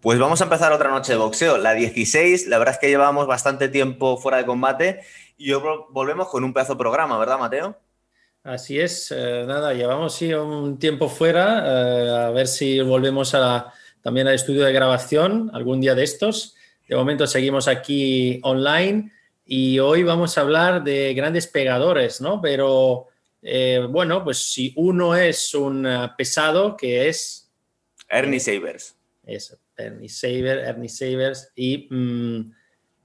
Pues vamos a empezar otra noche de boxeo, la 16. La verdad es que llevamos bastante tiempo fuera de combate y hoy volvemos con un pedazo de programa, ¿verdad, Mateo? Así es, eh, nada, llevamos sí, un tiempo fuera, eh, a ver si volvemos a, también al estudio de grabación algún día de estos. De momento seguimos aquí online y hoy vamos a hablar de grandes pegadores, ¿no? Pero eh, bueno, pues si uno es un pesado, que es... Ernie Sabers. Eso, Ernie Sabers, Ernie Sabers. Y mm,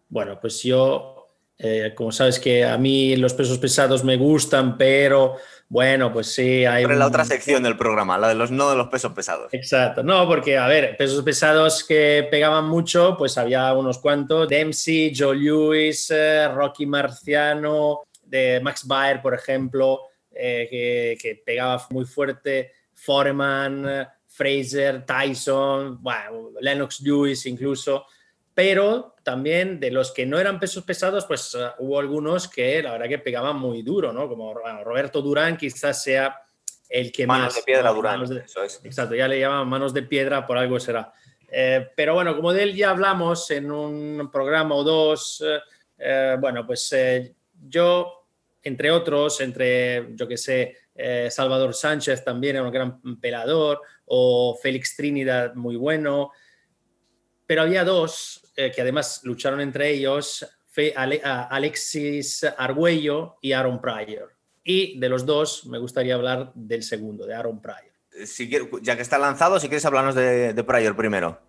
bueno, pues yo eh, como sabes que a mí los pesos pesados me gustan, pero bueno, pues sí, hay... Pero la otra sección del programa, la de los no de los pesos pesados. Exacto, no, porque a ver, pesos pesados que pegaban mucho, pues había unos cuantos, Dempsey, Joe Lewis, eh, Rocky Marciano, de Max Baer, por ejemplo, eh, que, que, pegaba muy fuerte, Foreman, Fraser, Tyson, bueno, Lennox Lewis incluso pero también de los que no eran pesos pesados, pues uh, hubo algunos que la verdad que pegaban muy duro, ¿no? Como Roberto Durán quizás sea el que más... Manos de piedra Durán, eso es. Exacto, ya le llaman manos de piedra, por algo será. Eh, pero bueno, como de él ya hablamos en un programa o dos, eh, eh, bueno, pues yo, entre otros, entre, yo que sé, Salvador Sánchez también era un gran pelador, o Félix Trinidad muy bueno, pero había dos eh, que además lucharon entre ellos, fue Alexis Argüello y Aaron Pryor. Y de los dos me gustaría hablar del segundo, de Aaron Pryor. Eh, si ya que está lanzado, si quieres hablarnos de, de Pryor primero.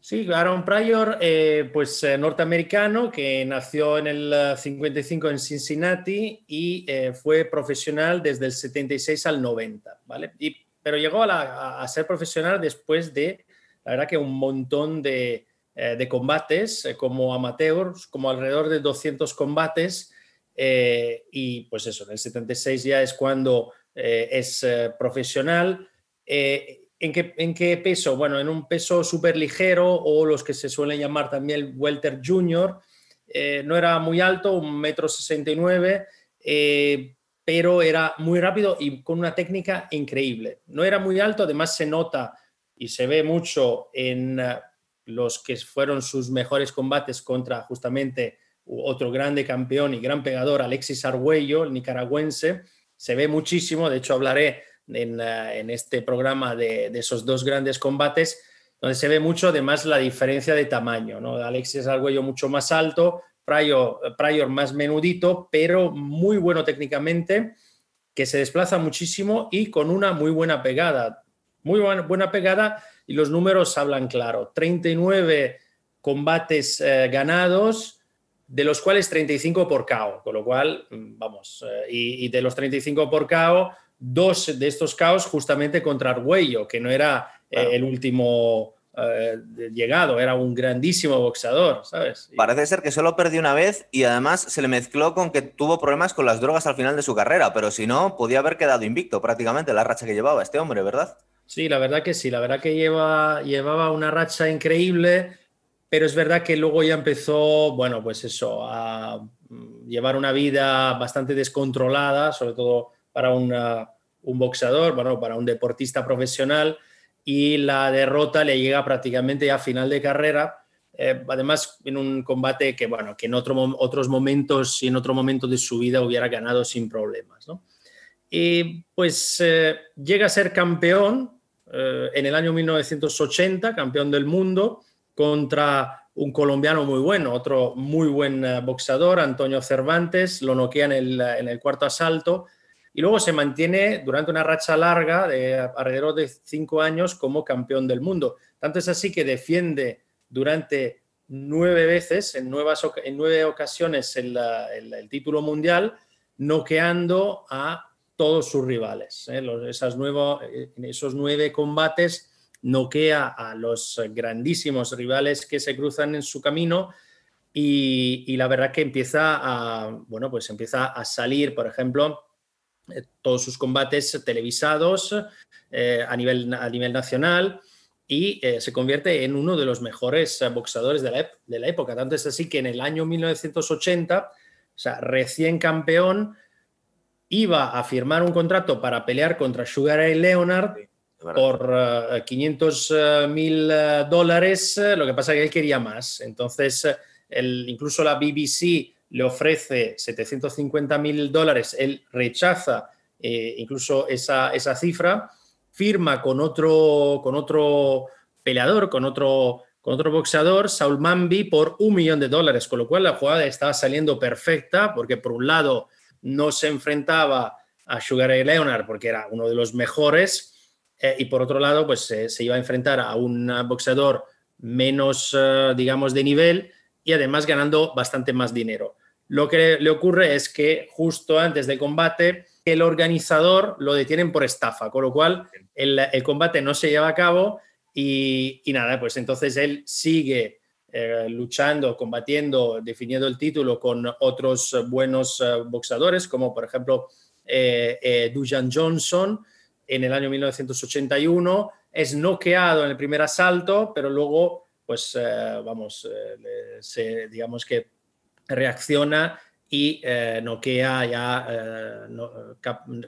Sí, Aaron Pryor, eh, pues norteamericano que nació en el 55 en Cincinnati y fue profesional desde el 76 al 90, ¿vale? Y, pero llegó a, ser profesional después de, la verdad que un montón de, eh, combates eh, como amateurs, como alrededor de 200 combates. Eh, y pues eso, en el 76 ya es cuando es profesional. ¿En, qué, ¿En qué peso? Bueno, en un peso súper ligero o los que se suelen llamar también welter junior. no era muy alto, un metro 69, pero era muy rápido y con una técnica increíble. No era muy alto, además se nota y se ve mucho en los que fueron sus mejores combates contra justamente otro grande campeón y gran pegador, Alexis Argüello, el nicaragüense, se ve muchísimo, de hecho hablaré en, eh, este programa de, esos dos grandes combates, donde se ve mucho además la diferencia de tamaño, ¿no? Alexis Argüello mucho más alto, Pryor, más menudito, pero muy bueno técnicamente, que se desplaza muchísimo y con una muy buena pegada, muy buena, pegada y los números hablan claro. 39 combates eh, ganados, de los cuales 35 por KO, con lo cual, mm, vamos, eh, y, de los 35 por KO, dos de estos KOs justamente contra Arguello, que no era eh, el último llegado, era un grandísimo boxeador, ¿sabes? Parece ser que solo perdió una vez y además se le mezcló con que tuvo problemas con las drogas al final de su carrera, pero si no, podía haber quedado invicto prácticamente la racha que llevaba este hombre, ¿verdad? Sí, la verdad que sí, la verdad que lleva, llevaba una racha increíble, pero es verdad que luego ya empezó, bueno, pues eso, a mm, llevar una vida bastante descontrolada, sobre todo para un boxeador, bueno, para un deportista profesional, y la derrota le llega prácticamente a final de carrera, eh, además en un combate que, bueno, que en otro, otros momentos y en otro momento de su vida hubiera ganado sin problemas, ¿no? Y pues eh, llega a ser campeón eh, en el año 1980, campeón del mundo, contra un colombiano muy bueno, otro muy buen eh, boxeador, Antonio Cervantes, lo noquea en el, en el cuarto asalto y luego se mantiene durante una racha larga de alrededor de cinco años como campeón del mundo. Tanto es así que defiende durante nueve veces, en, nuevas, en nueve ocasiones, el, título mundial, noqueando a todos sus rivales. ¿eh? eh, esos nueve combates noquea a los grandísimos rivales que se cruzan en su camino y, la verdad que empieza a, bueno, pues empieza a salir, por ejemplo, todos sus combates televisados a, nivel, a nivel nacional y se convierte en uno de los mejores boxeadores de la, de la época. Tanto es así que en el año 1980, o sea, recién campeón, iba a firmar un contrato para pelear contra Sugar Ray Leonard por 500 mil dólares, lo que pasa es que él quería más. Entonces, el, incluso la BBC le ofrece 750 mil dólares, él rechaza incluso esa, esa cifra, firma con otro, con otro peleador, con otro con otro boxeador, Saul Mambi, por un millón de dólares, con lo cual la jugada estaba saliendo perfecta, porque por un lado no se enfrentaba a Sugar Ray Leonard, porque era uno de los mejores, eh, y por otro lado, pues se iba a enfrentar a un boxeador menos, eh, digamos, de nivel y además ganando bastante más dinero. Lo que le ocurre es que justo antes del combate, el organizador lo detienen por estafa, con lo cual el, el combate no se lleva a cabo y, nada, pues entonces él sigue eh, luchando, combatiendo, definiendo el título con otros buenos eh, boxeadores, como por ejemplo eh, Dujan Johnson en el año 1981. Es noqueado en el primer asalto, pero luego, pues vamos, se, digamos que reacciona y noquea ya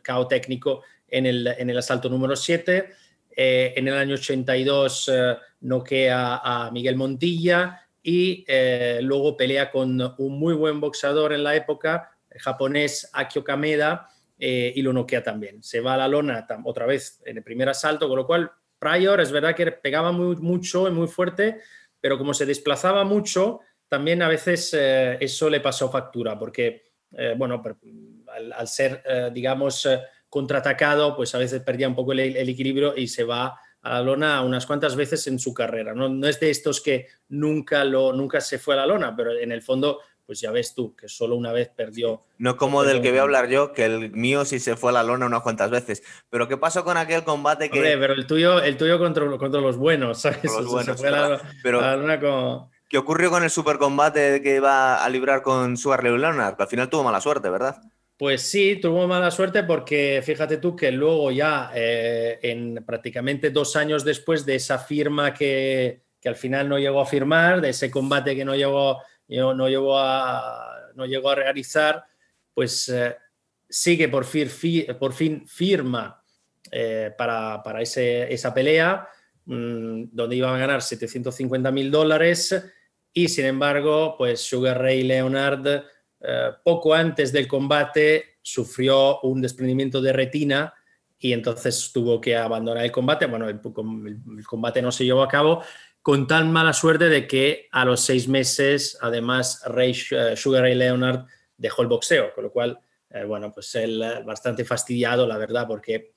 cao técnico en el, en el asalto número 7 eh, en el año 82 eh, noquea a Miguel Montilla y eh, luego pelea con un muy buen boxeador en la época, el japonés Akio Kameda, y lo noquea también. Se va a la lona otra vez en el primer asalto, con lo cual Pryor es verdad que pegaba muy, mucho y muy fuerte, pero como se desplazaba mucho, también a veces eso le pasó factura, porque, bueno, al ser, digamos, contraatacado, pues a veces perdía un poco el, equilibrio y se va a la lona unas cuantas veces en su carrera. No, no es de estos que nunca, lo, nunca se fue a la lona, pero en el fondo, pues ya ves tú, que solo una vez perdió. No como del que voy a hablar yo, que el mío sí se fue a la lona unas cuantas veces. Pero ¿qué pasó con aquel combate que... pero el tuyo, el tuyo contra, contra los buenos, ¿sabes? Los buenos, pero... ¿Qué ocurrió con el supercombate que iba a librar con Sugar Leonard? Que al final tuvo mala suerte, ¿verdad? Pues sí, tuvo mala suerte porque fíjate tú que luego ya, eh, en prácticamente dos años después de esa firma que, al final no llegó a firmar, de ese combate que no llegó, no llegó, a, no llegó a realizar, pues eh, sigue por fin, por fin firma eh, para, ese, esa pelea, mm, donde iban a ganar 750 mil dólares y sin embargo, pues Sugar Ray Leonard eh, poco antes del combate sufrió un desprendimiento de retina y entonces tuvo que abandonar el combate. Bueno, el, combate no se llevó a cabo con tan mala suerte de que a los seis meses, además, Ray, eh, Sugar Ray Leonard dejó el boxeo, con lo cual, eh, bueno, pues él bastante fastidiado, la verdad, porque,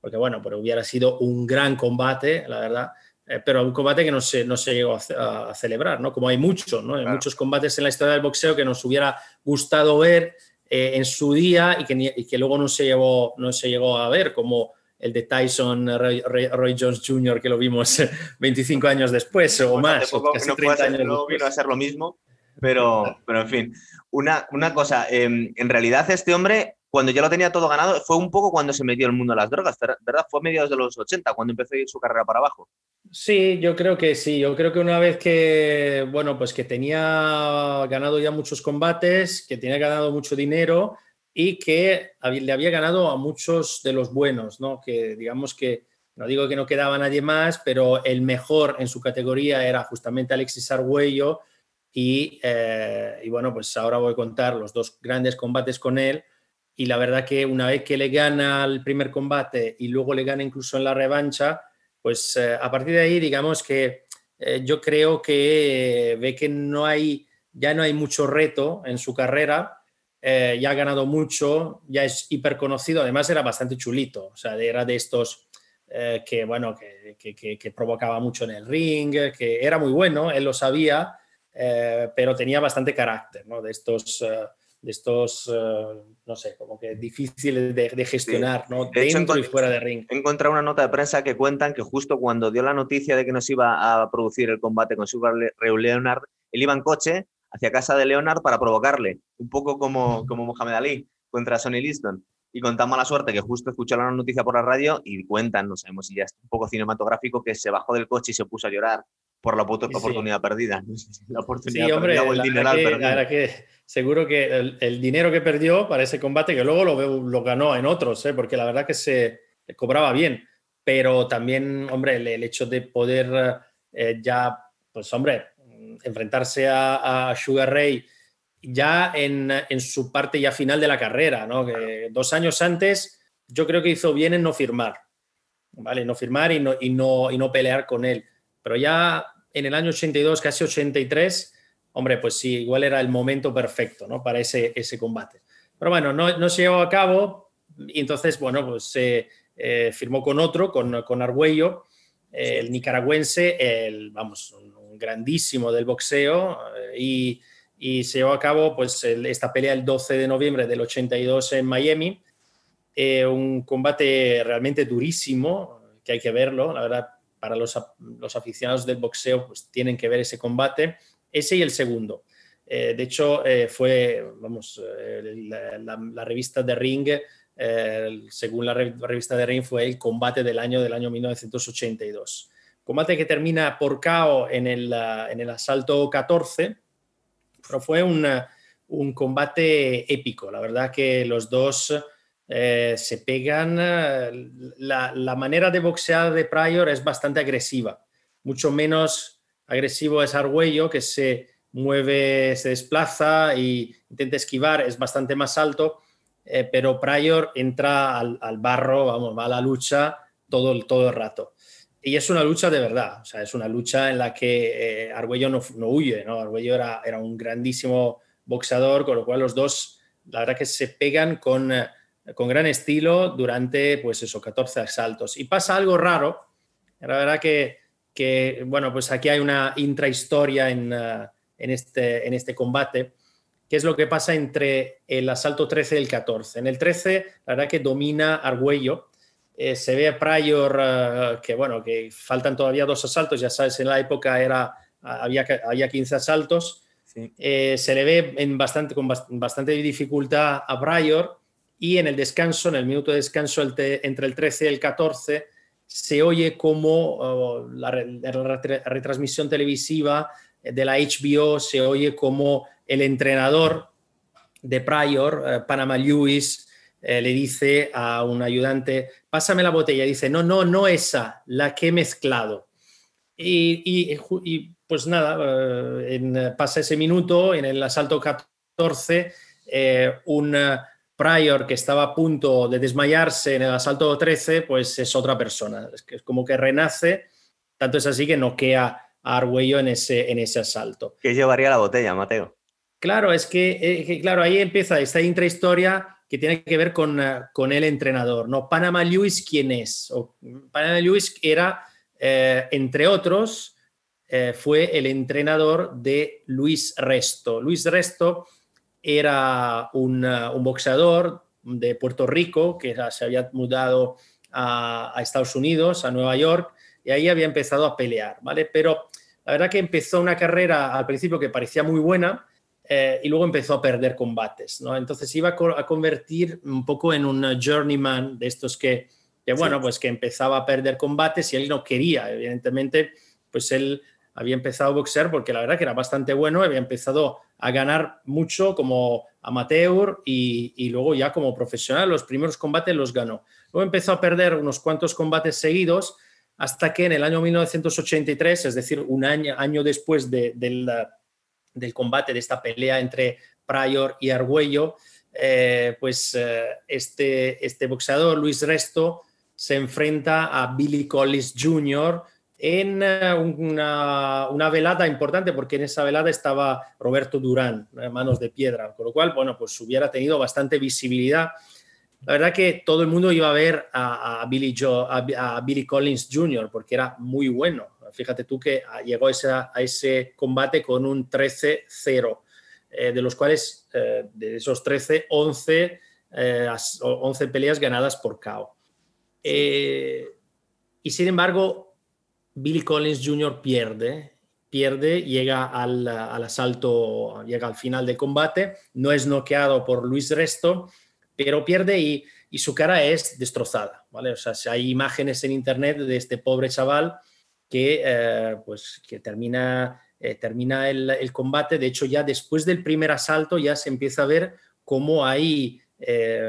porque bueno, pero hubiera sido un gran combate, la verdad. Eh, pero un combate que no se, no se llegó a, celebrar, ¿no? Como hay muchos, ¿no? Hay muchos combates en la historia del boxeo que nos hubiera gustado ver eh, en su día y que, que, luego no se, llegó, no se llegó a ver, como el de Tyson Roy, Jones Jr., que lo vimos 25 años después o más. O casi no 30 años no vino a ser lo mismo, pero, pero en fin. Una, una cosa, em, en realidad este hombre cuando ya lo tenía todo ganado, fue un poco cuando se metió el mundo de las drogas, ¿verdad? Fue a mediados de los 80 cuando empezó a ir su carrera para abajo. Sí, yo creo que sí. Yo creo que una vez que, bueno, pues que tenía ganado ya muchos combates, que tenía ganado mucho dinero y que le había ganado a muchos de los buenos, ¿no? Que digamos que, no digo que no quedaba nadie más, pero el mejor en su categoría era justamente Alexis Arguello y, eh, y bueno, pues ahora voy a contar los dos grandes combates con él y la verdad que una vez que le gana el primer combate y luego le gana incluso en la revancha, pues eh, a partir de ahí digamos que eh, yo creo que ve que no hay, ya no hay mucho reto en su carrera, eh, ya ha ganado mucho, ya es hiper conocido, además era bastante chulito, o sea, era de estos que, bueno, que, que, que, provocaba mucho en el ring, que era muy bueno, él lo sabía, pero tenía bastante carácter, ¿no? De estos de estos, no sé, como que difíciles de, gestionar, ¿no? Dentro y fuera de ring. He encontrado una nota de prensa que cuentan que justo cuando dio la noticia de que nos iba a producir el combate con Super Leonard, él iba en coche hacia casa de Leonard para provocarle, un poco como, como Mohamed Ali contra Sonny Liston. Y con tan mala suerte que justo escuchó la noticia por la radio y cuentan, no sabemos si ya es un poco cinematográfico, que se bajó del coche y se puso a llorar por la oportunidad perdida. la oportunidad perdida o el dinero perdido. que seguro que el, dinero que perdió para ese combate, que luego lo, lo ganó en otros, ¿eh? porque la verdad que se cobraba bien, pero también, hombre, el, hecho de poder eh, ya, pues hombre, enfrentarse a, Sugar Ray ya en, su parte ya final de la carrera, ¿no? Que dos años antes yo creo que hizo bien en no firmar, ¿vale? No firmar y no, y no, y no pelear con él. Pero ya en el año 82, casi 83, hombre, pues sí, igual era el momento perfecto, ¿no? Para ese, ese combate. Pero bueno, no, se llevó a cabo y entonces, bueno, pues se eh, firmó con otro, con, con Argüello, el nicaragüense, el, vamos, un, grandísimo del boxeo eh, y, y, se llevó a cabo pues esta pelea el 12 de noviembre del 82 en Miami. Eh, un combate realmente durísimo, que hay que verlo, la verdad, para los, los aficionados del boxeo pues tienen que ver ese combate, ese y el segundo. de hecho, fue, vamos, la, la, revista de Ring según la revista de Ring, fue el combate del año del año 1982. Combate que termina por KO en el, en el asalto 14, pero fue un combate épico. La verdad que los dos eh, se pegan. La, la, manera de boxear de Pryor es bastante agresiva, mucho menos agresivo es Argüello, que se mueve, se desplaza e intenta esquivar, es bastante más alto eh, pero Pryor entra al, barro, vamos, va a la lucha todo, todo el rato. Y es una lucha de verdad, o sea, es una lucha en la que eh, Argüello no, no, huye, ¿no? Argüello era, era, un grandísimo boxeador, con lo cual los dos, la verdad que se pegan con, con gran estilo durante, pues esos 14 asaltos. Y pasa algo raro, la verdad que, que bueno, pues aquí hay una intrahistoria en, en, este, en este combate qué es lo que pasa entre el asalto 13 y el 14. En el 13, la verdad que domina Argüello. Eh, se ve a Pryor eh, que, bueno, que faltan todavía dos asaltos, ya sabes, en la época era, había, había 15 asaltos. Eh, se le ve en bastante, con bastante dificultad a Pryor y en el descanso, en el minuto de descanso entre el 13 y el 14, se oye como oh, la, retransmisión televisiva de la HBO, se oye como el entrenador de Pryor, eh, Panama Lewis, eh, le dice a un ayudante, pásame la botella. Dice, no, no, no esa, la que he mezclado. Y, pues nada, eh, pasa ese minuto, en el asalto 14, un Pryor que estaba a punto de desmayarse en el asalto 13, pues es otra persona. Es, que es como que renace, tanto es así que noquea a Argüello en ese, en ese asalto. ¿Qué llevaría la botella, Mateo? Claro, es que, claro, ahí empieza esta intrahistoria que tiene que ver con, eh, con el entrenador, ¿no? Panama Lewis, ¿quién es? Panama Lewis era, eh, entre otros, eh, fue el entrenador de Luis Resto. Luis Resto era un, boxeador de Puerto Rico que se había mudado a, a, Estados Unidos, a Nueva York, y ahí había empezado a pelear, ¿vale? Pero la verdad que empezó una carrera al principio que parecía muy buena, eh, y luego empezó a perder combates, ¿no? Entonces iba a, convertir un poco en un journeyman de estos que, bueno, pues que empezaba a perder combates y él no quería, evidentemente, pues él había empezado a boxear porque la verdad que era bastante bueno, había empezado a ganar mucho como amateur y, y, luego ya como profesional, los primeros combates los ganó. Luego empezó a perder unos cuantos combates seguidos hasta que en el año 1983, es decir, un año, año después de, del combate, de esta pelea entre Pryor y Argüello, eh, pues eh, este, este boxeador, Luis Resto, se enfrenta a Billy Collins Jr. en eh, una, una, velada importante, porque en esa velada estaba Roberto Durán, Manos de Piedra, con lo cual, bueno, pues hubiera tenido bastante visibilidad. La verdad que todo el mundo iba a ver a, Billy, a Billy Collins Jr. porque era muy bueno, Fíjate tú que llegó a ese combate con un 13-0, eh, de los cuales, eh, de esos 13, 11, 11 peleas ganadas por KO. Eh, y sin embargo, Billy Collins Jr. pierde, pierde, llega al, asalto, llega al final del combate, no es noqueado por Luis Resto, pero pierde y, y su cara es destrozada, ¿vale? O sea, hay imágenes en internet de este pobre chaval que, eh, pues, que termina, eh, termina el, combate. De hecho, ya después del primer asalto ya se empieza a ver cómo hay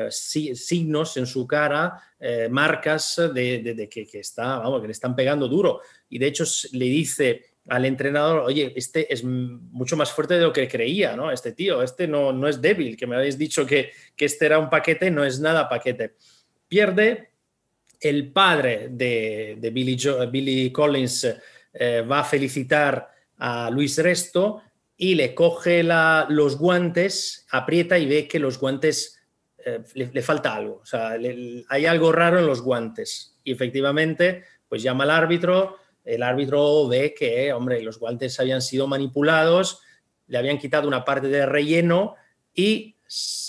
signos en su cara, marcas de, que, está, vamos, que le están pegando duro. Y de hecho le dice al entrenador, oye, este es mucho más fuerte de lo que creía, ¿no? Este tío, este no, no es débil, que me habéis dicho que, que este era un paquete, no es nada paquete. Pierde, el padre de, Billy, Collins eh, va a felicitar a Luis Resto y le coge los guantes, aprieta y ve que los guantes eh, le, falta algo, o sea, hay algo raro en los guantes. Y efectivamente, pues llama al árbitro, el árbitro ve que, hombre, los guantes habían sido manipulados, le habían quitado una parte de relleno y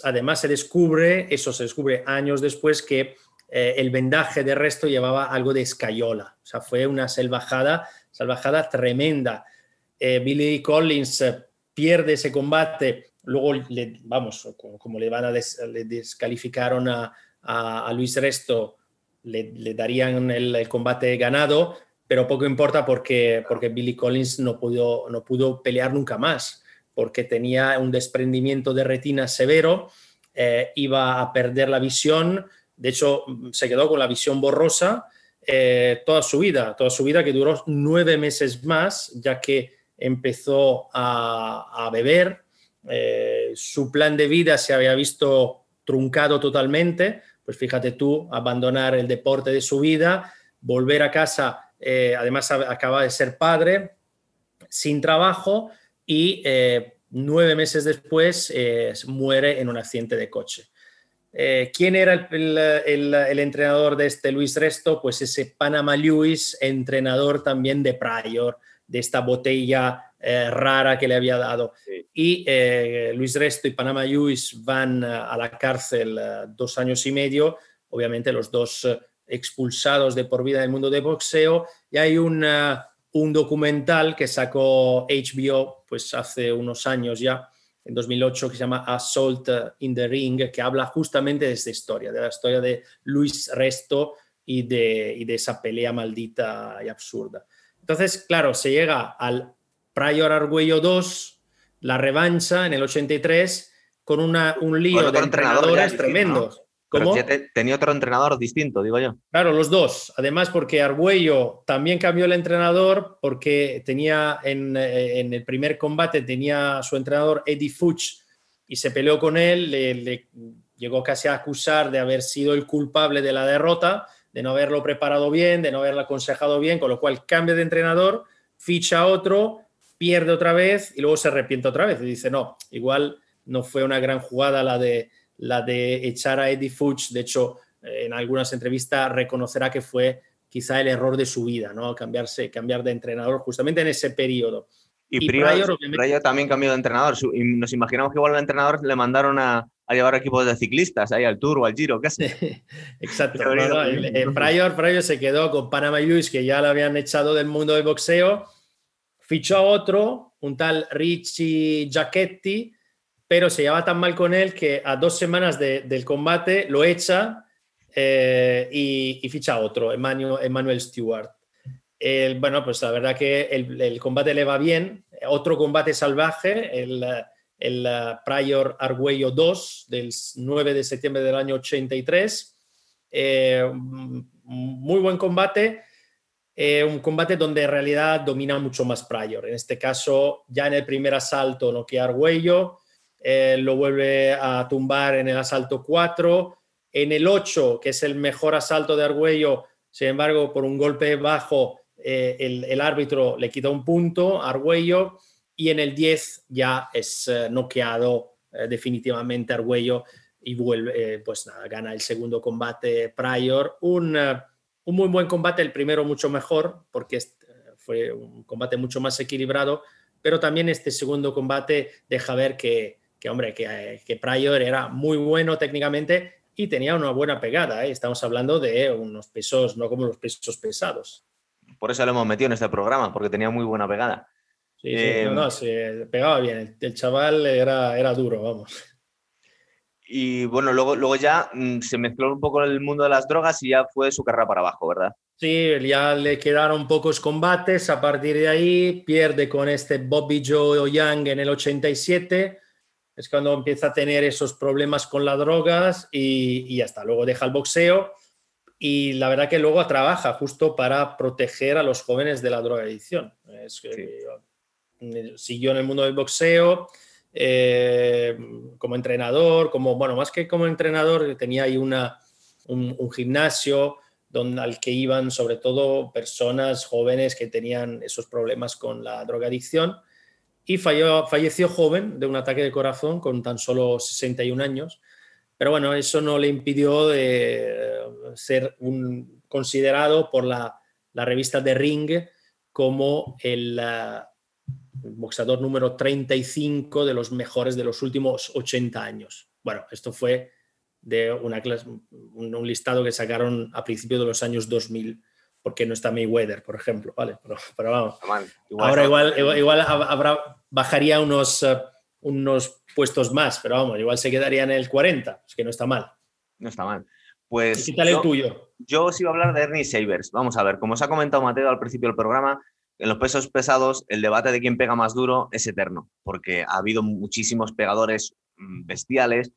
además se descubre, eso se descubre años después, que eh, el vendaje de resto llevaba algo de escayola. O sea, fue una salvajada, salvajada tremenda. Eh, Billy Collins pierde ese combate, luego, vamos, como, le van a descalificaron a, Luis Resto, le, darían el, combate ganado, pero poco importa porque, Billy Collins no pudo, no pudo pelear nunca más, porque tenía un desprendimiento de retina severo, iba a perder la visión, de hecho, se quedó con la visión borrosa eh, toda su vida, toda su vida que duró nueve meses más, ya que empezó a, beber. Eh, su plan de vida se había visto truncado totalmente. Pues fíjate tú, abandonar el deporte de su vida, volver a casa, eh, además acaba de ser padre, sin trabajo y nueve meses después muere en un accidente de coche. Eh, ¿Quién era el, entrenador de este Luis Resto? Pues ese Panama Lewis, entrenador también de Prior, de esta botella eh, rara que le había dado. Y eh, Luis Resto y Panama Lewis van a la cárcel dos años y medio, obviamente los dos expulsados de por vida del mundo de boxeo. Y hay un documental que sacó HBO pues hace unos años ya, en 2008 que se llama Assault in the Ring, que habla justamente de esta historia, de la historia de Luis Resto y de, de esa pelea maldita y absurda. Entonces, claro, se llega al Prior Arguello 2, la revancha en el 83, con una, un lío de entrenadores tremendos tenía otro entrenador distinto, digo yo. Claro, los dos. Además, porque Argüello también cambió el entrenador, porque tenía en, eh, el primer combate tenía su entrenador Eddie Fuchs y se peleó con él, le, llegó casi a acusar de haber sido el culpable de la derrota, de no haberlo preparado bien, de no haberlo aconsejado bien, con lo cual cambia de entrenador, ficha otro, pierde otra vez y luego se arrepiente otra vez y dice, no, igual no fue una gran jugada la de la de echar a Eddie Fuchs. De hecho, en algunas entrevistas reconocerá que fue quizá el error de su vida, ¿no? Cambiarse, cambiar de entrenador justamente en ese periodo. Y, Pryor, también cambió de entrenador. Y nos imaginamos que igual al entrenador le mandaron a, llevar equipos de ciclistas, ahí al Tour o al Giro, casi. Exacto. Pryor, se quedó con Panama Lewis, que ya lo habían echado del mundo del boxeo. Fichó a otro, un tal Richie Giacchetti, pero se lleva tan mal con él que a dos semanas del combate lo echa eh, y, ficha otro, Emmanuel, Stewart. bueno, pues la verdad que el, combate le va bien. Otro combate salvaje, el, el Prior Arguello 2 del 9 de septiembre del año 83. Eh, muy buen combate. Eh, un combate donde en realidad domina mucho más Prior. En este caso, ya en el primer asalto noquea Arguello, eh, lo vuelve a tumbar en el asalto 4. En el 8, que es el mejor asalto de Argüello, sin embargo, por un golpe bajo, eh, el, árbitro le quita un punto a Argüello. Y en el 10 ya es noqueado definitivamente Argüello y vuelve, pues nada, gana el segundo combate Prior. Un, un muy buen combate, el primero mucho mejor, porque fue un combate mucho más equilibrado, pero también este segundo combate deja ver que, que hombre, que, que Pryor era muy bueno técnicamente y tenía una buena pegada. ¿eh? Estamos hablando de unos pesos, no como los pesos pesados. Por eso lo hemos metido en este programa, porque tenía muy buena pegada. Sí, sí no, se pegaba bien. El, chaval era, era duro, vamos. Y bueno, luego, luego ya mm, se mezcló un poco el mundo de las drogas y ya fue su carrera para abajo, ¿verdad? Sí, ya le quedaron pocos combates. A partir de ahí pierde con este Bobby Joe Young en el 87 es cuando empieza a tener esos problemas con las drogas y, y ya está. Luego deja el boxeo y la verdad que luego trabaja justo para proteger a los jóvenes de la drogadicción. Es que siguió en el mundo del boxeo eh, como entrenador, como, bueno, más que como entrenador, tenía ahí una, un, gimnasio donde, al que iban sobre todo personas jóvenes que tenían esos problemas con la drogadicción y falleció joven de un ataque de corazón con tan solo 61 años. Pero bueno, eso no le impidió de ser un, considerado por la, revista The Ring como el, boxeador número 35 de los mejores de los últimos 80 años. Bueno, esto fue de una clase, un, listado que sacaron a principios de los años 2000 porque no está Mayweather, por ejemplo, ¿vale? Pero, vamos, ahora igual, igual, habrá, bajaría unos, eh, unos puestos más, pero vamos, igual se quedaría en el 40, es que no está mal. No está mal. Pues ¿Qué tal el tuyo? Yo os iba a hablar de Ernie Savers. Vamos a ver, como os ha comentado Mateo al principio del programa, en los pesos pesados el debate de quién pega más duro es eterno, porque ha habido muchísimos pegadores mm, bestiales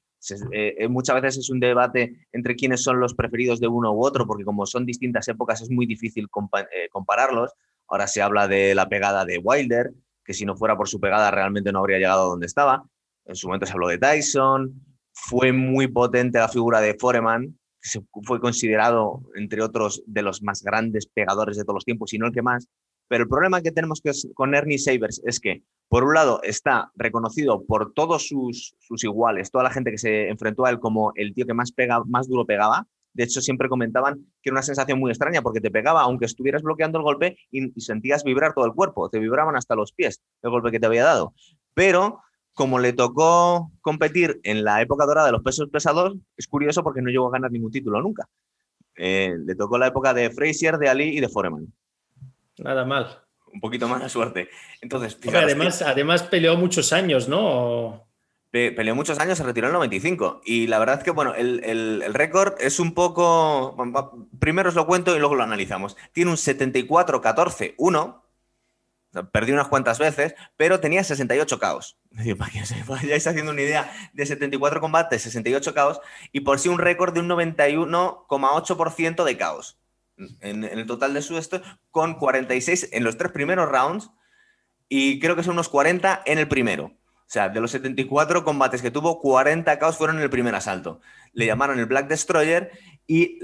eh, eh, muchas veces es un debate entre quiénes son los preferidos de uno u otro, porque como son distintas épocas es muy difícil eh, compararlos. Ahora se habla de la pegada de Wilder, que si no fuera por su pegada realmente no habría llegado a donde estaba. En su momento se habló de Tyson. Fue muy potente la figura de Foreman, que fue considerado, entre otros, de los más grandes pegadores de todos los tiempos, y no el que más. Pero el problema que tenemos con Ernie Sabers es que, por un lado, está reconocido por todos sus, iguales, toda la gente que se enfrentó a él como el tío que más, pega, más duro pegaba. De hecho, siempre comentaban que era una sensación muy extraña porque te pegaba, aunque estuvieras bloqueando el golpe y, sentías vibrar todo el cuerpo, te vibraban hasta los pies el golpe que te había dado. Pero como le tocó competir en la época dorada de los pesos pesados, es curioso porque no llegó a ganar ningún título nunca. Eh, le tocó la época de Frazier, de Ali y de Foreman. Nada mal. Un poquito más de suerte. Entonces, además, además peleó muchos años, ¿no? peleó muchos años, se retiró en el 95. Y la verdad es que, bueno, el, récord es un poco. primero os lo cuento y luego lo analizamos. Tiene un 74-14-1. Perdió unas cuantas veces, pero tenía 68 caos. Para que os vayáis haciendo una idea de 74 combates, 68 caos, y por sí un récord de un 91,8% de caos en, el total de su esto, con 46 en los tres primeros rounds y creo que son unos 40 en el primero. O sea, de los 74 combates que tuvo, 40 caos fueron en el primer asalto. Le llamaron el Black Destroyer y,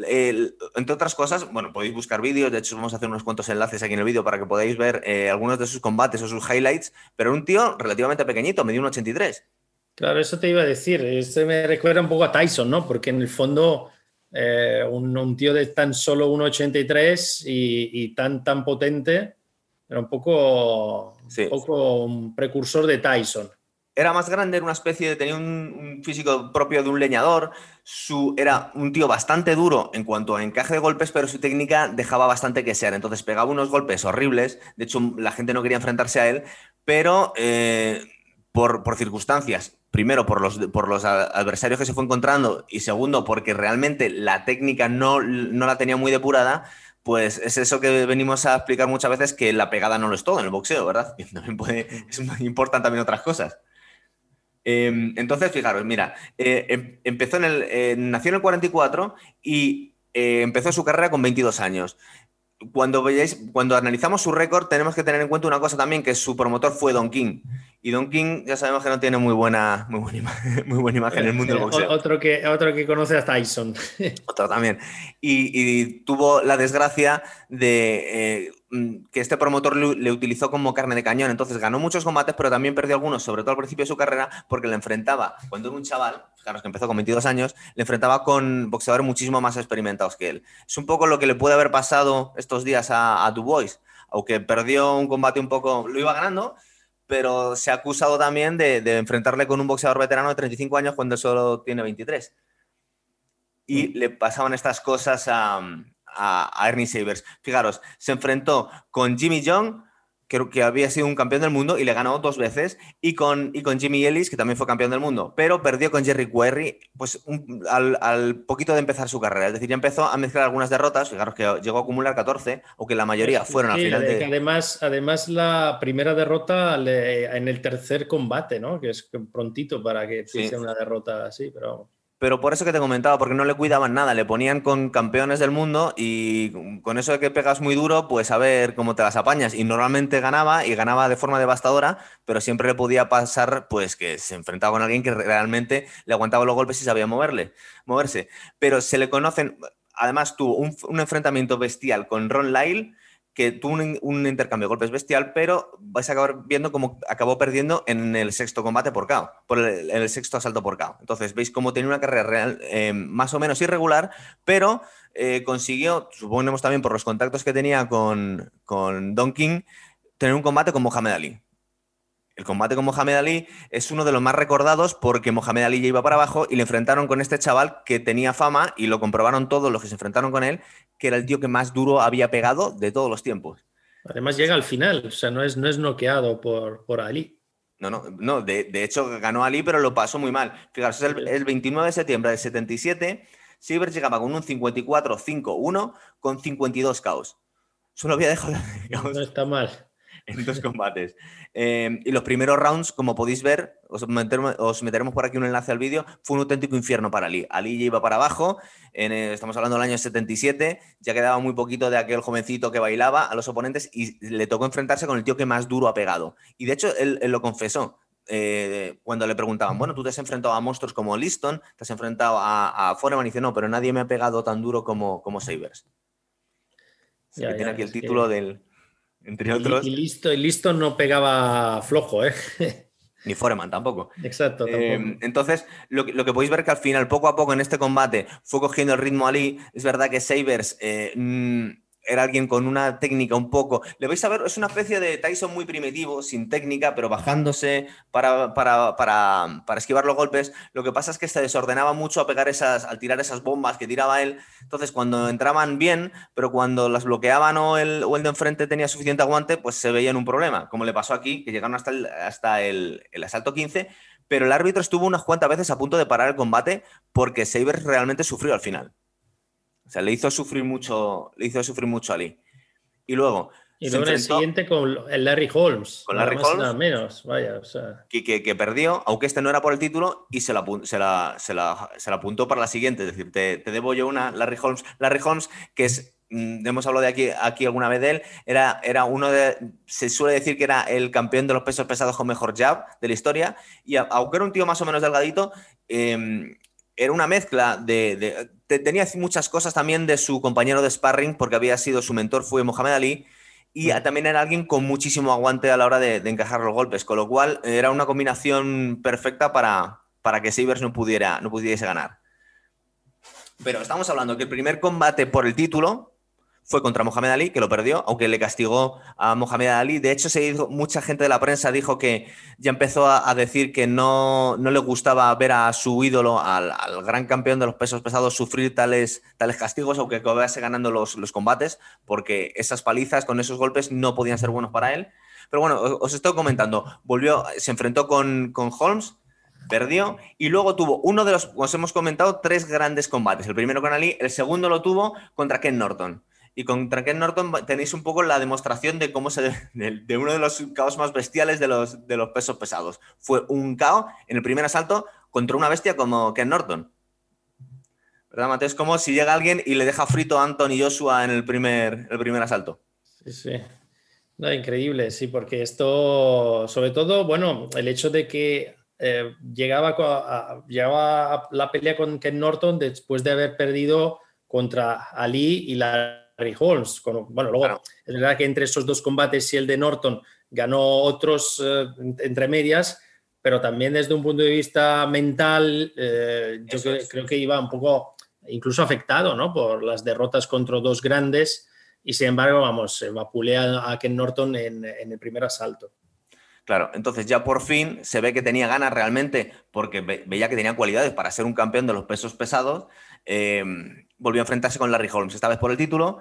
entre otras cosas, bueno, podéis buscar vídeos, de hecho vamos a hacer unos cuantos enlaces aquí en el vídeo para que podáis ver eh, algunos de sus combates o sus highlights, pero un tío relativamente pequeñito, medio un 83. Claro, eso te iba a decir. Este me recuerda un poco a Tyson, ¿no? Porque en el fondo eh, un, tío de tan solo 1,83 y, y, tan, tan potente, era un poco, un poco un precursor de Tyson. Era más grande, era una especie de, tenía un, físico propio de un leñador, su, era un tío bastante duro en cuanto a encaje de golpes, pero su técnica dejaba bastante que ser, entonces pegaba unos golpes horribles, de hecho la gente no quería enfrentarse a él, pero eh, por, por circunstancias primero por los, por los adversarios que se fue encontrando y segundo porque realmente la técnica no, no la tenía muy depurada, pues es eso que venimos a explicar muchas veces que la pegada no lo es todo en el boxeo, ¿verdad? También puede, es, importan también otras cosas. Em, entonces, fijaros, mira, eh, em, empezó en el, eh, nació en el 44 y eh, empezó su carrera con 22 años cuando veáis, cuando analizamos su récord, tenemos que tener en cuenta una cosa también, que su promotor fue Don King. Y Don King ya sabemos que no tiene muy buena, muy buena, muy buena imagen en el mundo del boxeo. Otro que, otro que conoce a Tyson. Otro también. Y, tuvo la desgracia de eh, Mm, que este promotor le, utilizó como carne de cañón. Entonces ganó muchos combates, pero también perdió algunos, sobre todo al principio de su carrera, porque le enfrentaba, cuando era un chaval, claro, que empezó con 22 años, le enfrentaba con boxeadores muchísimo más experimentados que él. Es un poco lo que le puede haber pasado estos días a, a Dubois, aunque perdió un combate un poco, lo iba ganando, pero se ha acusado también de, de enfrentarle con un boxeador veterano de 35 años cuando solo tiene 23. Y mm. le pasaban estas cosas a, a, Ernie Sabers. Fijaros, se enfrentó con Jimmy Young, creo que había sido un campeón del mundo y le ganó dos veces, y con, y con Jimmy Ellis, que también fue campeón del mundo, pero perdió con Jerry Querry pues, al, poquito de empezar su carrera. Es decir, ya empezó a mezclar algunas derrotas, fijaros que llegó a acumular 14, aunque la mayoría fueron al final de... Además, además, la primera derrota en el tercer combate, ¿no? Que es prontito para que sea una derrota así, pero pero por eso que te comentaba, porque no le cuidaban nada, le ponían con campeones del mundo y con eso de que pegas muy duro, pues a ver cómo te las apañas. Y normalmente ganaba y ganaba de forma devastadora, pero siempre le podía pasar pues que se enfrentaba con alguien que realmente le aguantaba los golpes y sabía moverle, moverse. Pero se le conocen, además tuvo un, un enfrentamiento bestial con Ron Lyle que tuvo un, intercambio de golpes bestial, pero vais a acabar viendo cómo acabó perdiendo en el sexto combate por KO, por el, sexto asalto por KO. Entonces, veis cómo tenía una carrera real, eh, más o menos irregular, pero eh, consiguió, suponemos también por los contactos que tenía con, con Don King, tener un combate con Mohamed Ali. El combate con Mohamed Ali es uno de los más recordados porque Mohamed Ali ya iba para abajo y le enfrentaron con este chaval que tenía fama y lo comprobaron todos los que se enfrentaron con él, que era el tío que más duro había pegado de todos los tiempos. Además llega al final, o sea, no es, no es noqueado por, por Ali. No, no, no de, hecho ganó Ali, pero lo pasó muy mal. Fijaros, el, el 29 de septiembre del 77, Sivers llegaba con un 54-5-1 con 52 caos. Solo había dejado No está mal. En dos combates. Em, y los primeros rounds, como podéis ver, os, meteremos, por aquí un enlace al vídeo, fue un auténtico infierno para Ali. Ali ya iba para abajo, estamos hablando del año 77, ya quedaba muy poquito de aquel jovencito que bailaba a los oponentes y le tocó enfrentarse con el tío que más duro ha pegado. Y de hecho, él, lo confesó. Eh, cuando le preguntaban, bueno, tú te has enfrentado a monstruos como Liston, te has enfrentado a, a Foreman, y dice, no, pero nadie me ha pegado tan duro como, como Sabers. tiene aquí el título del, entre otros. Y, listo, y listo no pegaba flojo, ¿eh? Ni Foreman tampoco. Exacto. Eh, entonces, lo, que podéis ver que al final, poco a poco en este combate, fue cogiendo el ritmo Ali. Es verdad que Sabers eh, mm, era alguien con una técnica un poco. Le vais a ver, es una especie de Tyson muy primitivo, sin técnica, pero bajándose para, para, para, para, esquivar los golpes. Lo que pasa es que se desordenaba mucho a pegar esas, al tirar esas bombas que tiraba él. Entonces, cuando entraban bien, pero cuando las bloqueaban o el, el de enfrente tenía suficiente aguante, pues se veía en un problema, como le pasó aquí, que llegaron hasta el, hasta el, el asalto 15. Pero el árbitro estuvo unas cuantas veces a punto de parar el combate porque Sabers realmente sufrió al final. O sea, le hizo sufrir mucho, le hizo sufrir mucho a Lee. Y luego. Y luego en el siguiente con el Larry Holmes. Con Larry Holmes. Nada menos, vaya. O sea. que, que, perdió, aunque este no era por el título, y se la, se la, se la, se la apuntó para la siguiente. Es decir, te, te, debo yo una, Larry Holmes. Larry Holmes, que es. Mm, hemos hablado de aquí, aquí alguna vez de él, era, era uno de. Se suele decir que era el campeón de los pesos pesados con mejor jab de la historia. Y aunque era un tío más o menos delgadito, eh, era una mezcla de, tenía muchas cosas también de su compañero de sparring, porque había sido su mentor, fue Mohamed Ali, y también era alguien con muchísimo aguante a la hora de, encajar los golpes, con lo cual era una combinación perfecta para, para que Sabers no, pudiera, no pudiese ganar. Pero estamos hablando que el primer combate por el título fue contra Mohamed Ali, que lo perdió, aunque le castigó a Mohamed Ali. De hecho, se mucha gente de la prensa dijo que ya empezó a, decir que no, no, le gustaba ver a su ídolo, al, gran campeón de los pesos pesados, sufrir tales, tales castigos, aunque acabase ganando los, los, combates, porque esas palizas con esos golpes no podían ser buenos para él. Pero bueno, os, estoy comentando, volvió, se enfrentó con, con Holmes, perdió y luego tuvo uno de los, os hemos comentado, tres grandes combates. El primero con Ali, el segundo lo tuvo contra Ken Norton. Y contra Ken Norton tenéis un poco la demostración de cómo se. de, uno de los caos más bestiales de los, de los pesos pesados. Fue un caos en el primer asalto contra una bestia como Ken Norton. ¿Verdad, Mateo? Es como si llega alguien y le deja frito a Anthony Joshua en el primer, el primer asalto. Sí, sí. Increíble, sí, porque esto, sobre todo, bueno, el hecho de que eh, llegaba, a, llegaba la pelea con Ken Norton después de haber perdido contra Ali y la Harry Holmes. bueno, luego es verdad que entre esos dos combates y el de Norton ganó otros eh, entre medias, pero también desde un punto de vista mental, eh, yo creo, que iba un poco incluso afectado ¿no? por las derrotas contra dos grandes y sin embargo, vamos, se vapulea a Ken Norton en, el primer asalto. Claro, entonces ya por fin se ve que tenía ganas realmente, porque veía que tenía cualidades para ser un campeón de los pesos pesados. Eh, volvió a enfrentarse con Larry Holmes, esta vez por el título.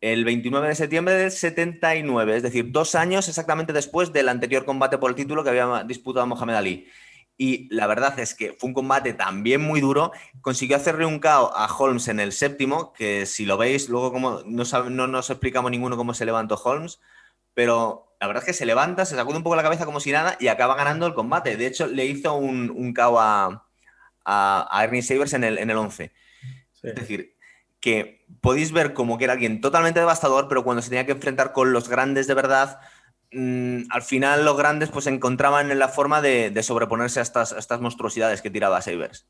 el 29 de septiembre del 79, es decir, dos años exactamente después del anterior combate por el título que había disputado Mohamed Ali. Y la verdad es que fue un combate también muy duro. Consiguió hacerle un KO a Holmes en el séptimo, que si lo veis, luego como no nos explicamos ninguno cómo se levantó Holmes, pero la verdad es que se levanta, se sacude un poco la cabeza como si nada y acaba ganando el combate. De hecho, le hizo un, un KO a, a, Ernie Savers en el, en el 11. Es decir, que podéis ver como que era alguien totalmente devastador, pero cuando se tenía que enfrentar con los grandes de verdad, Mm, al final los grandes pues encontraban en la forma de, sobreponerse a estas, estas, monstruosidades que tiraba Sabers.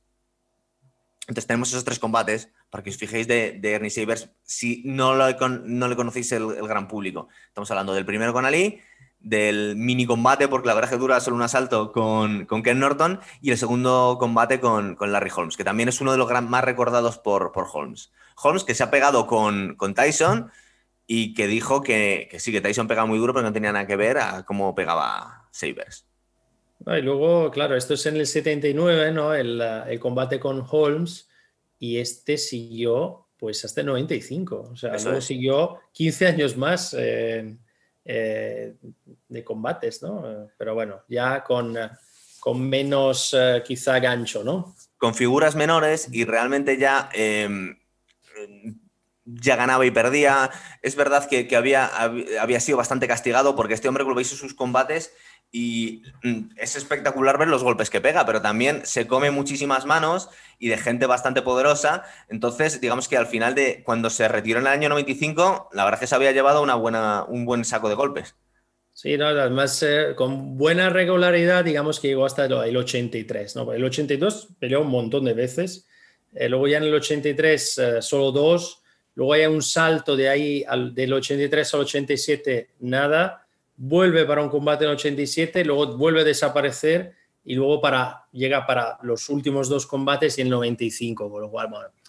Entonces tenemos esos tres combates para que os fijéis de, Ernie Sabers si no, no le conocéis el, gran público. Estamos hablando del primero con Ali, del mini combate, porque la verdad es que dura solo un asalto con, Ken Norton, y el segundo combate con, Larry Holmes, que también es uno de los más recordados por, por Holmes. Holmes que se ha pegado con, con Tyson y que dijo que, sí, que Tyson pegaba muy duro, pero no tenía nada que ver a cómo pegaba Sabers. Y luego, claro, esto es en el 79, ¿no? El, el, combate con Holmes, y este siguió pues hasta el 95, o sea, luego siguió 15 años más eh, eh, de combates, ¿no? Pero bueno, ya con, con menos eh, quizá gancho, ¿no? Con figuras menores y realmente ya ya ganaba y perdía. Es verdad que, había, había, sido bastante castigado porque este hombre, lo veis en sus combates, y mm, es espectacular ver los golpes que pega, pero también se come muchísimas manos y de gente bastante poderosa. Entonces, digamos que al final de cuando se retiró en el año 95, la verdad es que se había llevado una buena, un buen saco de golpes. Sí, no, además eh, con buena regularidad, digamos que llegó hasta el 83, ¿no? El 82 peleó un montón de veces, eh, luego ya en el 83 eh, solo dos, luego hay un salto de ahí al, del 83 al 87, nada, vuelve para un combate en el 87, luego vuelve a desaparecer y luego para, llega para los últimos dos combates y el 95, con lo cual,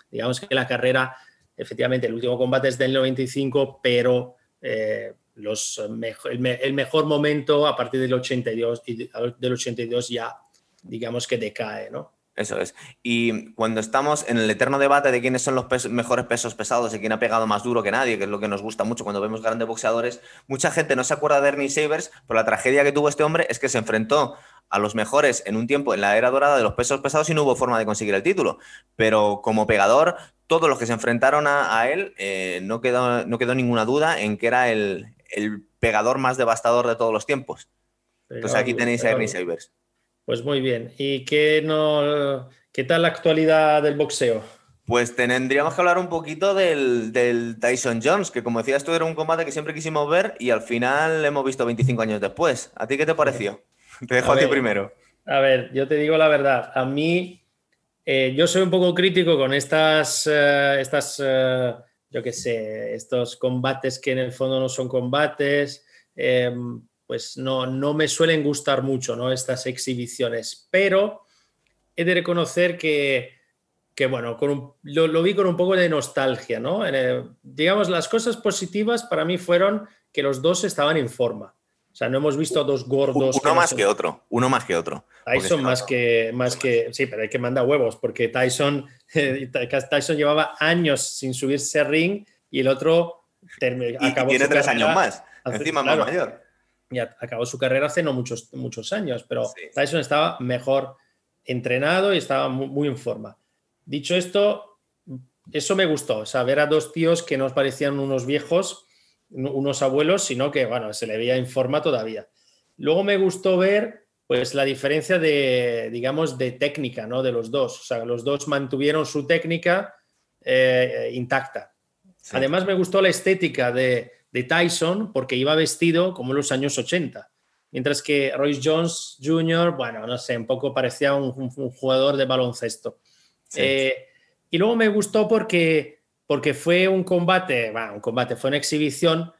digamos que la carrera, efectivamente, el último combate es del 95, pero eh, los, el, mejor momento a partir del 82, y del 82 ya, digamos que decae, ¿no? Eso es. Y cuando estamos en el eterno debate de quiénes son los mejores pesos pesados y quién ha pegado más duro que nadie, que es lo que nos gusta mucho cuando vemos grandes boxeadores, mucha gente no se acuerda de Ernie Savers, pero la tragedia que tuvo este hombre es que se enfrentó a los mejores en un tiempo, en la era dorada de los pesos pesados y no hubo forma de conseguir el título. Pero como pegador, todos los que se enfrentaron a, él, eh, no, quedó, no quedó ninguna duda en que era el, pegador más devastador de todos los tiempos. Entonces aquí tenéis a Ernie Savers. Pues muy bien. ¿Y qué, no, qué tal la actualidad del boxeo? Pues tendríamos que hablar un poquito del, Tyson Jones, que como decías tú era un combate que siempre quisimos ver y al final hemos visto 25 años después. ¿A ti qué te pareció? Te dejo a, ti primero. A ver, yo te digo la verdad. A mí, eh, yo soy un poco crítico con estas, eh, estas eh, yo qué sé, estos combates que en el fondo no son combates pues no, no me suelen gustar mucho ¿no? estas exhibiciones, pero he de reconocer que, que bueno, con lo, vi con un poco de nostalgia, ¿no? digamos, las cosas positivas para mí fueron que los dos estaban en forma. O sea, no hemos visto a dos gordos. Uno más que otro, uno más que otro. Tyson más que, más que, sí, pero hay que mandar huevos, porque Tyson, Tyson llevaba años sin subirse a ring y el otro acabó y tiene tres años más, encima más mayor ya acabó su carrera hace no muchos, muchos años, pero Tyson estaba mejor entrenado y estaba muy, en forma. Dicho esto, eso me gustó, o sea, ver a dos tíos que no parecían unos viejos, unos abuelos, sino que, bueno, se le veía en forma todavía. Luego me gustó ver, pues, la diferencia de, digamos, de técnica, ¿no? De los dos. O sea, los dos mantuvieron su técnica eh, intacta. Además, me gustó la estética de, de Tyson porque iba vestido como en los años 80. Mientras que Royce Jones Jr., bueno, no sé, un poco parecía un, jugador de baloncesto. Eh, y luego me gustó porque, porque fue un combate, bueno, un combate, fue una exhibición,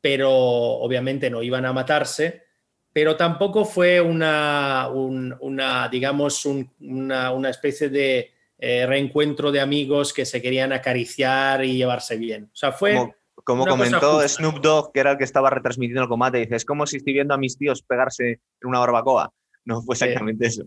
pero obviamente no iban a matarse, pero tampoco fue una, una digamos, una, especie de eh, reencuentro de amigos que se querían acariciar y llevarse bien. O sea, fue... Como comentó Snoop Dogg, que era el que estaba retransmitiendo el combate, dice, es como si estoy viendo a mis tíos pegarse en una barbacoa. No fue exactamente eso.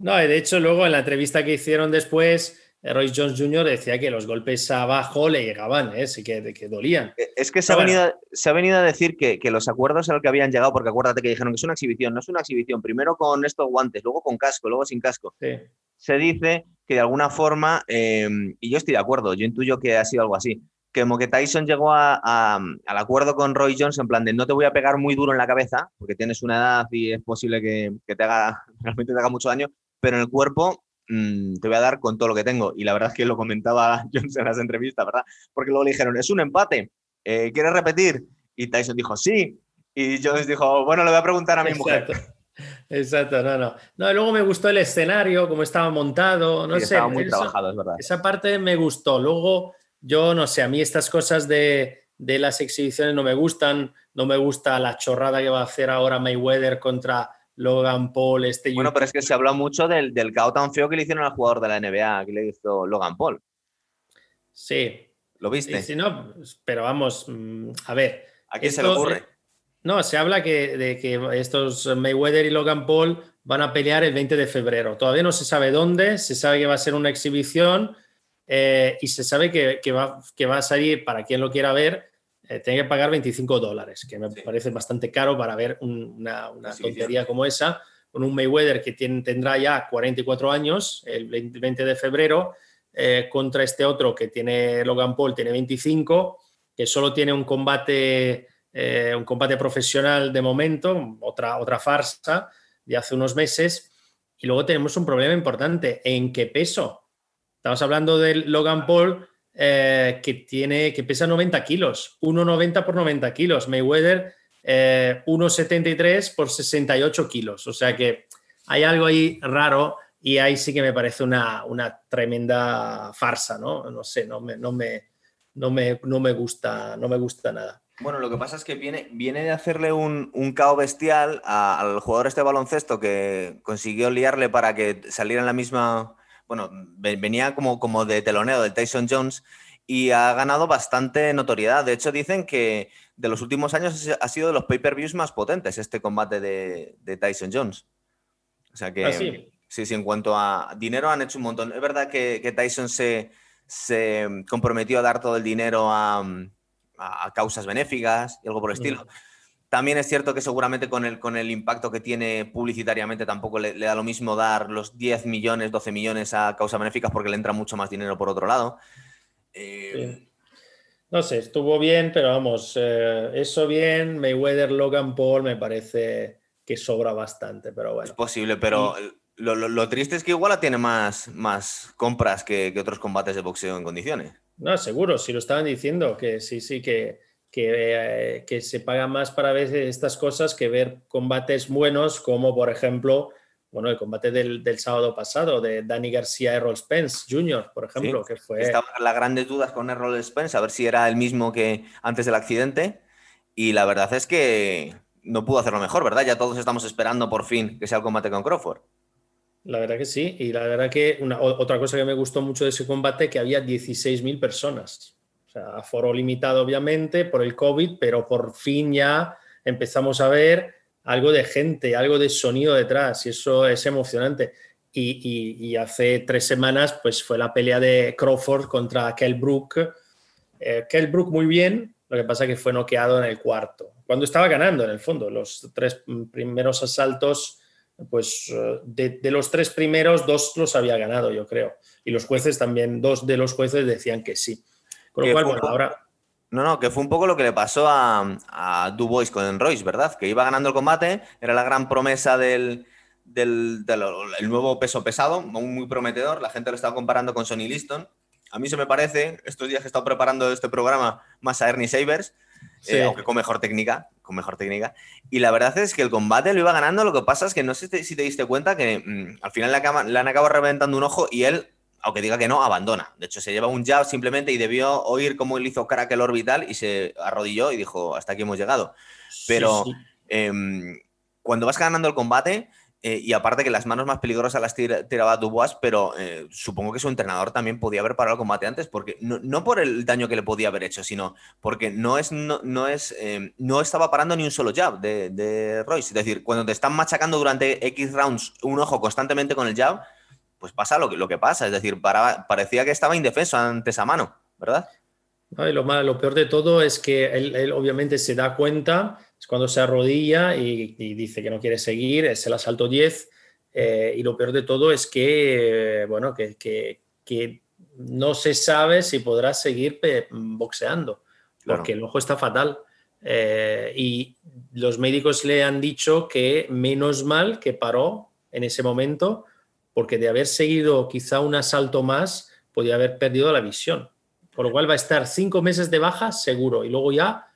no, de hecho, luego en la entrevista que hicieron después, Roy Jones Jr. decía que los golpes abajo le llegaban, ¿eh? sí que, que dolían. Eh, es que se ha, venido, se ha, venido, a decir que, que, los acuerdos a los que habían llegado, porque acuérdate que dijeron que es una exhibición, no es una exhibición, primero con estos guantes, luego con casco, luego sin casco. Sí. Se dice que de alguna forma, eh, y yo estoy de acuerdo, yo intuyo que ha sido algo así, que como que Tyson llegó a, a, al acuerdo con Roy Jones en plan de no te voy a pegar muy duro en la cabeza, porque tienes una edad y es posible que, que te haga, realmente te haga mucho daño, pero en el cuerpo mmm, te voy a dar con todo lo que tengo. Y la verdad es que lo comentaba Jones en las entrevistas, ¿verdad? Porque luego le dijeron, es un empate, eh, ¿quieres repetir? Y Tyson dijo, sí. Y Jones dijo, bueno, le voy a preguntar a mi Exacto. mujer. Exacto, no, no. No, luego me gustó el escenario, cómo estaba montado, no Sí, sé. estaba muy eso- trabajado, es verdad. Esa parte me gustó. Luego, yo no sé, a mí estas cosas de, de las exhibiciones no me gustan. No me gusta la chorrada que va a hacer ahora Mayweather contra Logan Paul. Este Bueno, pero es que se habló mucho del, del cao tan feo que le hicieron al jugador de la NBA, que le hizo Logan Paul. Sí, ¿Lo viste? si no, pero vamos, mm, a ver. ¿A quién se le ocurre? No, se habla que, de que estos Mayweather y Logan Paul van a pelear el 20 de febrero. Todavía no se sabe dónde, se sabe que va a ser una exhibición eh, y se sabe que, que va, que va a salir, para quien lo quiera ver, eh, tiene que pagar 25 dólares, que me Sí. parece bastante caro para ver un- una, una tontería como esa, con un Mayweather que tiene- tendrá ya 44 años, el 20 20 de febrero, eh, contra este otro que tiene Logan Paul, tiene 25, que solo tiene un combate, eh, un combate profesional de momento, otra, otra farsa de hace unos meses. Y luego tenemos un problema importante, ¿en qué peso? Estamos hablando del Logan Paul eh, que, tiene, que pesa 90 kilos, 1,90 por 90 kilos. Mayweather eh, 1,73 por 68 kilos. O sea que hay algo ahí raro y ahí sí que me parece una, tremenda farsa, ¿no? No sé, no me, no me, no me, no me gusta, no me gusta nada. Bueno, lo que pasa es que viene, viene de hacerle un, un cao bestial al jugador este baloncesto que consiguió liarle para que saliera en la misma. Bueno, ve- venía como, como de teloneo del Tyson Jones y ha ganado bastante notoriedad. De hecho, dicen que de los últimos años ha sido de los pay-per-views más potentes este combate de, de Tyson Jones. O sea que. ¿Ah, sí? Sí, sí, en cuanto a dinero han hecho un montón. Es verdad que, que Tyson se, se comprometió a dar todo el dinero a, a causas benéficas y algo por el estilo. También es cierto que seguramente con el, con el impacto que tiene publicitariamente tampoco le, le da lo mismo dar los 10 millones, 12 millones a causas benéficas porque le entra mucho más dinero por otro lado. Eh, Sí. No sé, estuvo bien, pero vamos, eh, eso bien, Mayweather, Logan Paul me parece que sobra bastante, pero Es bueno. posible, pero lo, lo- lo triste es que igual tiene más, más compras que, que otros combates de boxeo en condiciones. No, seguro, si lo estaban diciendo, que sí, sí, que, que, eh, que se paga más para ver estas cosas que ver combates buenos, como por ejemplo, bueno, el combate del, del sábado pasado de Danny García Errol Spence Jr., por ejemplo, que fue... Estaban las grandes dudas con Errol Spence, a ver si era el mismo que antes del accidente. Y la verdad es que no pudo hacerlo mejor, ¿verdad? Ya todos estamos esperando por fin que sea el combate con Crawford. La verdad que sí, y la verdad que una, otra cosa que me gustó mucho de ese combate, que había 16.000 personas. Sea, aforo limitado obviamente por el COVID, pero por fin ya empezamos a ver algo de gente, algo de sonido detrás, y eso es emocionante. Y, hace tres semanas pues fue la pelea de Crawford contra Kell Brook. Eh, Kell Brook muy bien, lo que pasa que fue noqueado en el cuarto, cuando estaba ganando en el fondo. Los tres primeros asaltos pues eh, de los tres primeros, dos los había ganado, yo creo. Y los jueces también, dos de los jueces decían que sí. Con lo cual, bueno, ahora No, no, que fue un poco lo que le pasó a, a Dubois con Royce, ¿verdad? Que iba ganando el combate, era la gran promesa del, del, del- el nuevo peso pesado, muy, muy prometedor. La gente lo estaba comparando con Sonny Liston. A mí se me parece, estos días que he estado preparando este programa, más a Ernie Sabers, Sí. eh, aunque con mejor técnica, con mejor técnica. Y la verdad es que el combate lo iba ganando, lo que pasa es que no sé si te, si te diste cuenta que mm, al final le, le han acabado reventando un ojo y él, aunque diga que no, abandona. De hecho, se lleva un jab simplemente y debió oír cómo él hizo crack el orbital y se arrodilló y dijo, hasta aquí hemos llegado. Pero sí, sí. Em, cuando vas ganando el combate, eh, y aparte que las manos más peligrosas las tira- tiraba Dubois, pero eh, supongo que su entrenador también podía haber parado el combate antes, porque no, no por el daño que le podía haber hecho, sino porque no es, no, no es, em, no estaba parando ni un solo jab de, de Royce. Es decir, cuando te están machacando durante X rounds un ojo constantemente con el jab, pues pasa lo que, lo que pasa. Es decir, parecía que estaba indefenso ante esa mano, ¿verdad? y lo, lo peor de todo es que él, obviamente se da cuenta, es cuando se arrodilla y, dice que no quiere seguir, es el asalto 10. Eh, y lo peor de todo es que, bueno, que, que, no se sabe si podrá seguir boxeando, porque el ojo está fatal. Eh, y los médicos le han dicho que menos mal que paró en ese momento, porque de haber seguido quizá un asalto más, podía haber perdido la visión. Por lo cual va a estar cinco meses de baja seguro y luego ya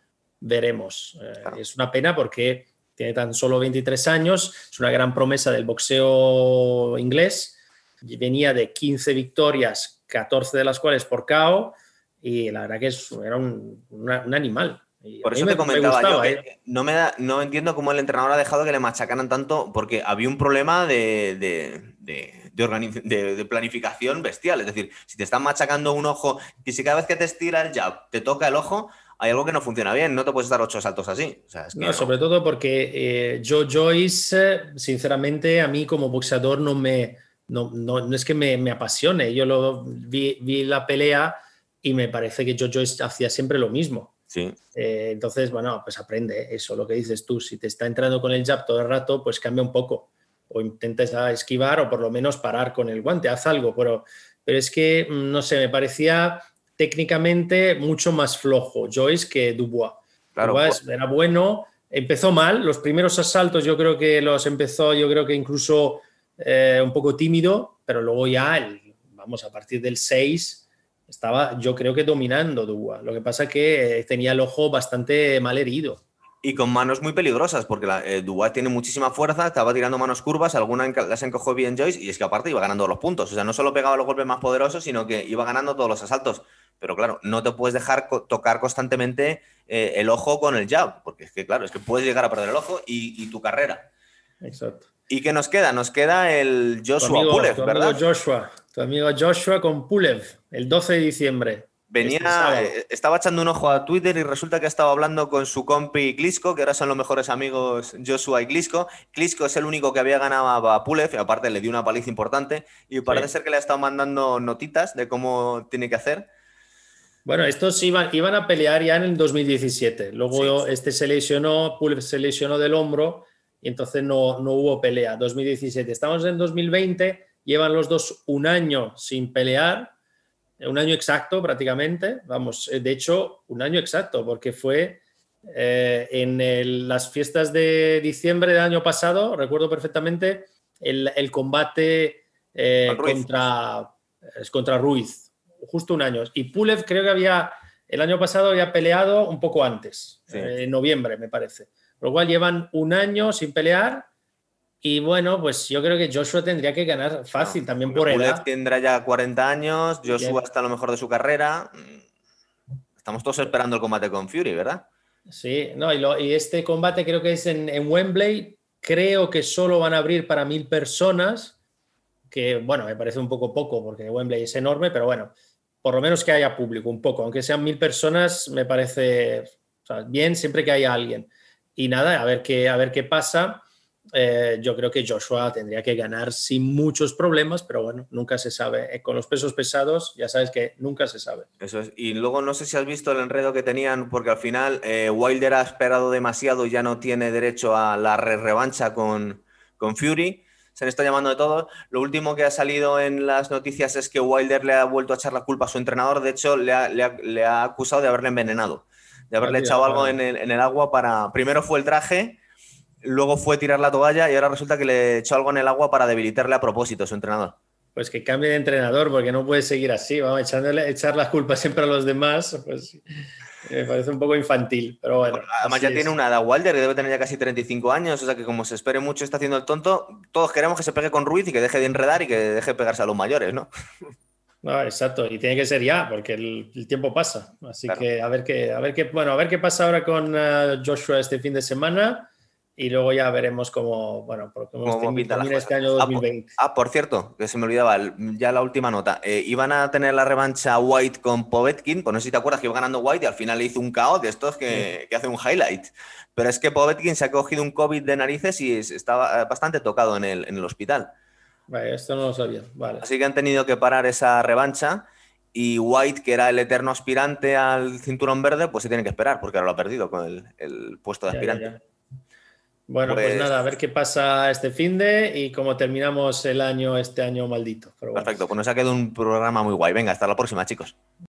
veremos. Eh, es una pena porque tiene tan solo 23 años, es una gran promesa del boxeo inglés, venía de 15 victorias, 14 de las cuales por KO, y la verdad que era un, animal. por eso te comentaba yo ¿eh? no, me no entiendo cómo el entrenador ha dejado que le machacaran tanto, porque había un problema de de, planificación bestial. Es decir, si te están machacando un ojo y si cada vez que te estira el jab te toca el ojo, hay algo que no funciona bien. No te puedes dar ocho saltos así. no, sobre todo porque eh, Joe Joyce, sinceramente, a mí como boxeador no me. No, no, es que me, apasione. Yo lo vi, vi, la pelea y me parece que Joe Joyce hacía siempre lo mismo. Sí. Eh, entonces, bueno, pues aprende eso, lo que dices tú. Si te está entrando con el jab todo el rato, pues cambia un poco o intentes esquivar o por lo menos parar con el guante, haz algo, pero, pero es que, mm, no sé, me parecía técnicamente mucho más flojo Joyce que Dubois. Claro, Dubois era bueno, empezó mal, los primeros asaltos yo creo que los empezó, yo creo que incluso eh, un poco tímido, pero luego ya, vamos, a partir del 6 estaba yo creo que dominando Dubois. Lo que pasa es que tenía el ojo bastante mal herido. Y con manos muy peligrosas, porque la, eh, tiene muchísima fuerza, estaba tirando manos curvas, algunas las encojó bien Joyce, y es que aparte iba ganando los puntos. O sea, no solo pegaba los golpes más poderosos, sino que iba ganando todos los asaltos. Pero claro, no te puedes dejar tocar constantemente eh, el ojo con el jab, porque es que, claro, es que puedes llegar a perder el ojo y, tu carrera. Exacto. ¿Y qué nos queda? Nos queda el Joshua Pulev, ¿verdad? Joshua, tu amigo Joshua con Pulev, el 12 de diciembre. Venía, este eh, estaba echando un ojo a Twitter y resulta que ha estado hablando con su compi Klitschko, que ahora son los mejores amigos Joshua y Klitschko. Klitschko es el único que había ganado a Pulev, y aparte le dio una paliza importante, y parece ser que le ha estado mandando notitas de cómo tiene que hacer. Bueno, estos iban, iban a pelear ya en el 2017. Luego este se lesionó, Pulev se lesionó del hombro y entonces no, no hubo pelea. 2017. Estamos en 2020, llevan los dos un año sin pelear un año exacto prácticamente, vamos, eh, de hecho, un año exacto, porque fue eh, en las fiestas de diciembre del año pasado, recuerdo perfectamente, el, combate eh, contra, contra Ruiz, justo un año. Y Pulev creo que había, el año pasado había peleado un poco antes, en noviembre me parece. Por lo cual llevan un año sin pelear y bueno, pues yo creo que Joshua tendría que ganar fácil también por edad. tendrá ya 40 años, Joshua está a lo mejor de su carrera. Estamos todos esperando el combate con Fury, ¿verdad? Sí, no, y, este combate creo que es en, Wembley. Creo que solo van a abrir para mil personas, que bueno, me parece un poco poco porque Wembley es enorme, pero bueno, por lo menos que haya público, un poco, aunque sean mil personas, me parece bien siempre que haya alguien. Y nada, a ver qué, a ver qué pasa. Eh, yo creo que Joshua tendría que ganar sin muchos problemas, pero bueno, nunca se sabe. Eh, con los pesos pesados, ya sabes que nunca se sabe. Eso es. Y luego no sé si has visto el enredo que tenían, porque al final eh, Wilder ha esperado demasiado y ya no tiene derecho a la revancha con, con Fury. Se le está llamando de todo. Lo último que ha salido en las noticias es que Wilder le ha vuelto a echar la culpa a su entrenador. De hecho, le ha, acusado de haberle envenenado, de haberle echado algo en el, en el agua para. Primero fue el traje luego fue tirar la toalla y ahora resulta que le echó algo en el agua para debilitarle a propósito a su entrenador. Pues que cambie de entrenador, porque no puede seguir así, vamos, echándole, echar las culpas siempre a los demás, pues me parece un poco infantil, pero bueno. además ya tiene una edad Walder, que debe tener ya casi 35 años, o sea que como se espere mucho está haciendo el tonto, todos queremos que se pegue con Ruiz y que deje de enredar y que deje de pegarse a los mayores, ¿no? No, exacto, y tiene que ser ya, porque el, tiempo pasa. Así que a ver qué, a ver qué, bueno, a ver qué pasa ahora con eh, Joshua este fin de semana y luego ya veremos cómo, bueno, cómo pinta este año 2020. Ah, ah, por cierto, que se me olvidaba, ya la última nota. Eh, iban a tener la revancha White con Povetkin, pues no sé si te acuerdas que iba ganando White y al final le hizo un KO de estos que, que hace un highlight. Pero es que Povetkin se ha cogido un COVID de narices y estaba bastante tocado en el, en el hospital. Vale, esto no lo sabía. Vale. Así que han tenido que parar esa revancha y White, que era el eterno aspirante al cinturón verde, pues se tiene que esperar porque ahora lo ha perdido con el, puesto de aspirante. Bueno, pues... pues... nada, a ver qué pasa este fin de y cómo terminamos el año, este año maldito. Perfecto, pues nos ha quedado un programa muy guay. Venga, hasta la próxima, chicos.